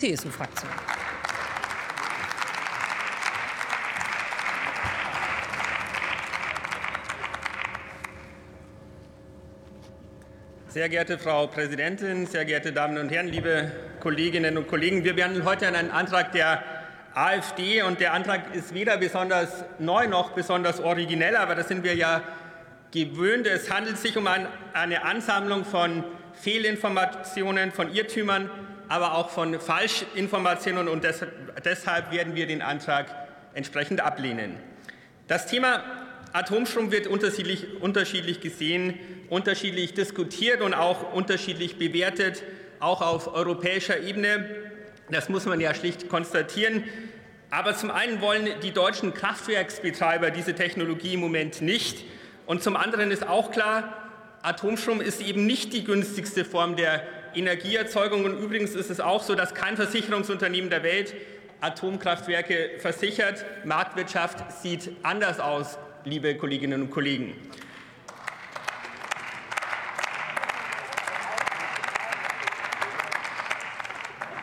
CSU-Fraktion. Sehr geehrte Frau Präsidentin, sehr geehrte Damen und Herren, liebe Kolleginnen und Kollegen, wir behandeln heute einen Antrag der AfD und der Antrag ist weder besonders neu noch besonders originell, aber das sind wir ja gewöhnt. Es handelt sich um eine Ansammlung von Fehlinformationen, von Irrtümern aber auch von Falschinformationen. Und deshalb werden wir den Antrag entsprechend ablehnen. Das Thema Atomstrom wird unterschiedlich, unterschiedlich gesehen, unterschiedlich diskutiert und auch unterschiedlich bewertet, auch auf europäischer Ebene. Das muss man ja schlicht konstatieren. Aber zum einen wollen die deutschen Kraftwerksbetreiber diese Technologie im Moment nicht. Und zum anderen ist auch klar, Atomstrom ist eben nicht die günstigste Form der Energieerzeugung. Und übrigens ist es auch so, dass kein Versicherungsunternehmen der Welt Atomkraftwerke versichert. Marktwirtschaft sieht anders aus, liebe Kolleginnen und Kollegen.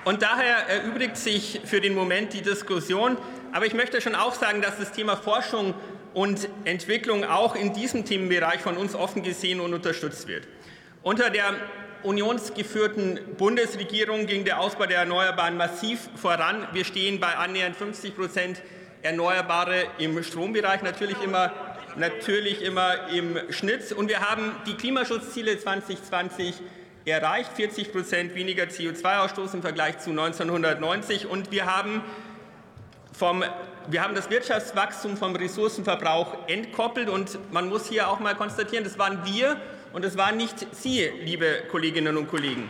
Und daher erübrigt sich für den Moment die Diskussion. Aber ich möchte schon auch sagen, dass das Thema Forschung und Entwicklung auch in diesem Themenbereich von uns offen gesehen und unterstützt wird. Unter der unionsgeführten Bundesregierung ging der Ausbau der Erneuerbaren massiv voran. Wir stehen bei annähernd 50 Prozent Erneuerbare im Strombereich, natürlich immer, natürlich immer im Schnitt. Und wir haben die Klimaschutzziele 2020 erreicht, 40 Prozent weniger CO2-Ausstoß im Vergleich zu 1990. Und wir haben, vom, wir haben das Wirtschaftswachstum vom Ressourcenverbrauch entkoppelt. Und man muss hier auch mal konstatieren, das waren wir und es waren nicht Sie, liebe Kolleginnen und Kollegen.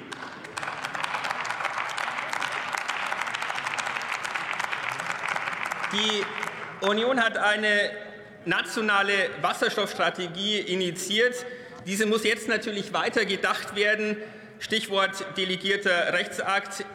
Die Union hat eine nationale Wasserstoffstrategie initiiert. Diese muss jetzt natürlich weiter gedacht werden. Stichwort delegierter Rechtsakt.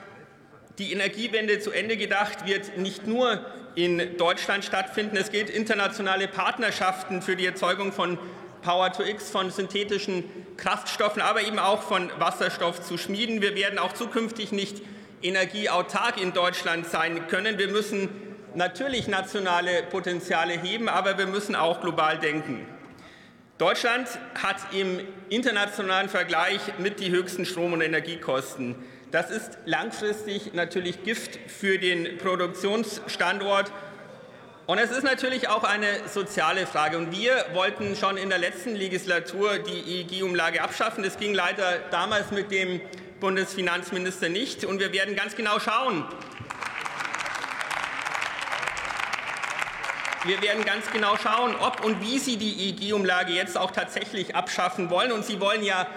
Die Energiewende zu Ende gedacht wird nicht nur in Deutschland stattfinden. Es gilt internationale Partnerschaften für die Erzeugung von Power-to-X von synthetischen Kraftstoffen, aber eben auch von Wasserstoff zu schmieden. Wir werden auch zukünftig nicht energieautark in Deutschland sein können. Wir müssen natürlich nationale Potenziale heben, aber wir müssen auch global denken. Deutschland hat im internationalen Vergleich mit die höchsten Strom- und Energiekosten. Das ist langfristig natürlich Gift für den Produktionsstandort und es ist natürlich auch eine soziale Frage. Und wir wollten schon in der letzten Legislatur die EEG-Umlage abschaffen. Das ging leider damals mit dem Bundesfinanzminister nicht. Und wir werden ganz genau schauen, Wir werden ganz genau schauen, ob und wie Sie die EEG-Umlage jetzt auch tatsächlich abschaffen wollen. Und Sie wollen ja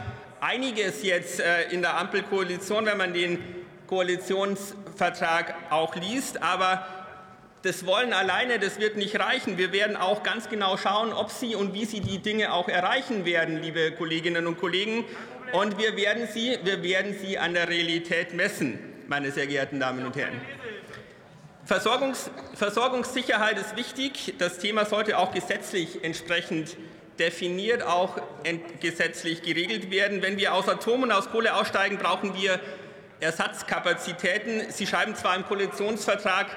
einiges jetzt äh, in der Ampelkoalition, wenn man den Koalitionsvertrag auch liest. Aber das Wollen alleine, das wird nicht reichen. Wir werden auch ganz genau schauen, ob Sie und wie Sie die Dinge auch erreichen werden, liebe Kolleginnen und Kollegen. Und wir werden Sie, wir werden Sie an der Realität messen, meine sehr geehrten Damen und Herren. Versorgungs Versorgungssicherheit ist wichtig. Das Thema sollte auch gesetzlich entsprechend definiert, auch gesetzlich geregelt werden. Wenn wir aus Atom und aus Kohle aussteigen, brauchen wir Ersatzkapazitäten. Sie schreiben zwar im Koalitionsvertrag,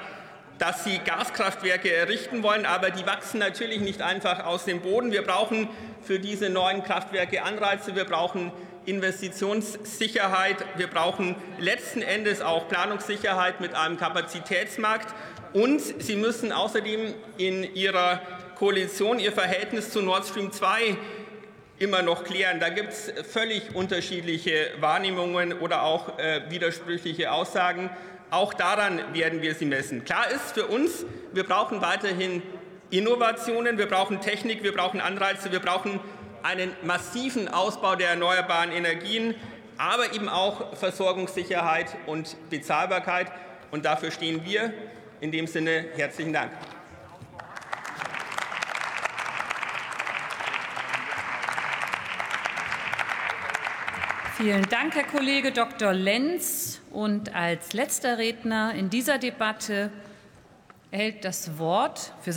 dass sie Gaskraftwerke errichten wollen, aber die wachsen natürlich nicht einfach aus dem Boden. Wir brauchen für diese neuen Kraftwerke Anreize, wir brauchen Investitionssicherheit, wir brauchen letzten Endes auch Planungssicherheit mit einem Kapazitätsmarkt und sie müssen außerdem in ihrer Koalition ihr Verhältnis zu Nord Stream 2 immer noch klären. Da gibt es völlig unterschiedliche Wahrnehmungen oder auch äh, widersprüchliche Aussagen. Auch daran werden wir sie messen. Klar ist für uns, wir brauchen weiterhin Innovationen, wir brauchen Technik, wir brauchen Anreize, wir brauchen einen massiven Ausbau der erneuerbaren Energien, aber eben auch Versorgungssicherheit und Bezahlbarkeit. Und dafür stehen wir. In dem Sinne herzlichen Dank. Vielen Dank, Herr Kollege Dr. Lenz. Und als letzter Redner in dieser Debatte erhält das Wort für